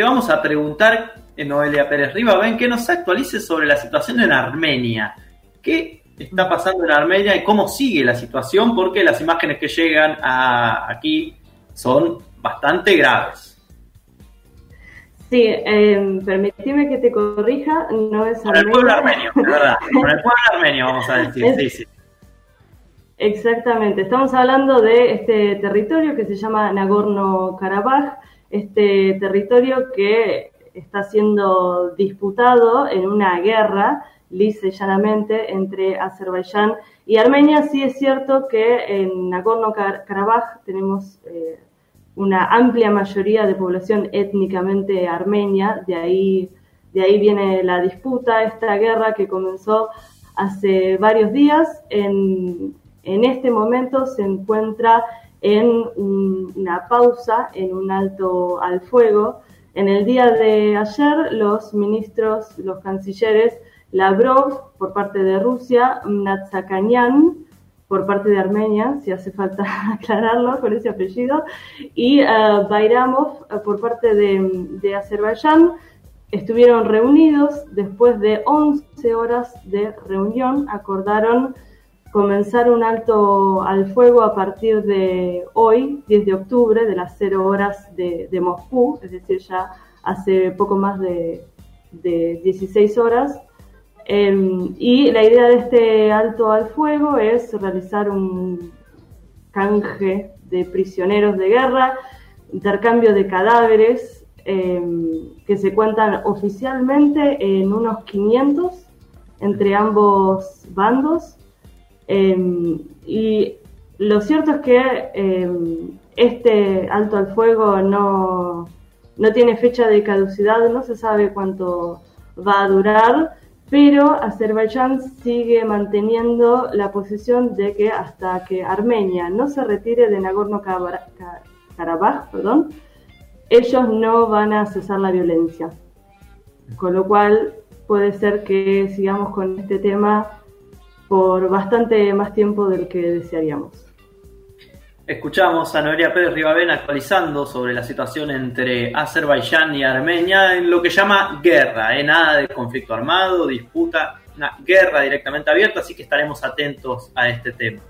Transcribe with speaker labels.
Speaker 1: te vamos a preguntar, eh, Noelia Pérez Riva, ven que nos actualice sobre la situación en Armenia. ¿Qué está pasando en Armenia y cómo sigue la situación? Porque las imágenes que llegan a aquí son bastante graves.
Speaker 2: Sí, eh, permitime que te corrija, no es
Speaker 1: Con el pueblo armenio, verdad. Con el pueblo armenio, vamos a decir, sí, sí.
Speaker 2: Exactamente, estamos hablando de este territorio que se llama Nagorno-Karabaj, este territorio que está siendo disputado en una guerra, lisa y llanamente, entre Azerbaiyán y Armenia. Sí es cierto que en Nagorno-Karabaj tenemos eh, una amplia mayoría de población étnicamente armenia, de ahí, de ahí viene la disputa, esta guerra que comenzó hace varios días, en, en este momento se encuentra en una pausa, en un alto al fuego. En el día de ayer, los ministros, los cancilleres Lavrov por parte de Rusia, Natsakanyan por parte de Armenia, si hace falta aclararlo con ese apellido, y uh, Bayramov uh, por parte de, de, Azerbaiyán. Estuvieron reunidos después de 11 horas de reunión, acordaron comenzar un alto al fuego a partir de hoy, 10 de octubre, de las 0 horas de, Moscú, es decir, ya hace poco más de, de 16 horas, eh, y la idea de este alto al fuego es realizar un canje de prisioneros de guerra, intercambio de cadáveres eh, que se cuentan oficialmente en unos 500 entre ambos bandos. Eh, y lo cierto es que este alto al fuego no, no tiene fecha de caducidad, no se sabe cuánto va a durar pero Azerbaiyán sigue manteniendo la posición de que hasta que Armenia no se retire de Nagorno-Karabaj, perdón, ellos no van a cesar la violencia. Con lo cual puede ser que sigamos con este tema por bastante más tiempo del que desearíamos.
Speaker 1: Escuchamos a Noelia Pérez Ribabén actualizando sobre la situación entre Azerbaiyán y Armenia en lo que llama guerra, ¿eh? nada de conflicto armado, disputa, una guerra directamente abierta, así que estaremos atentos a este tema.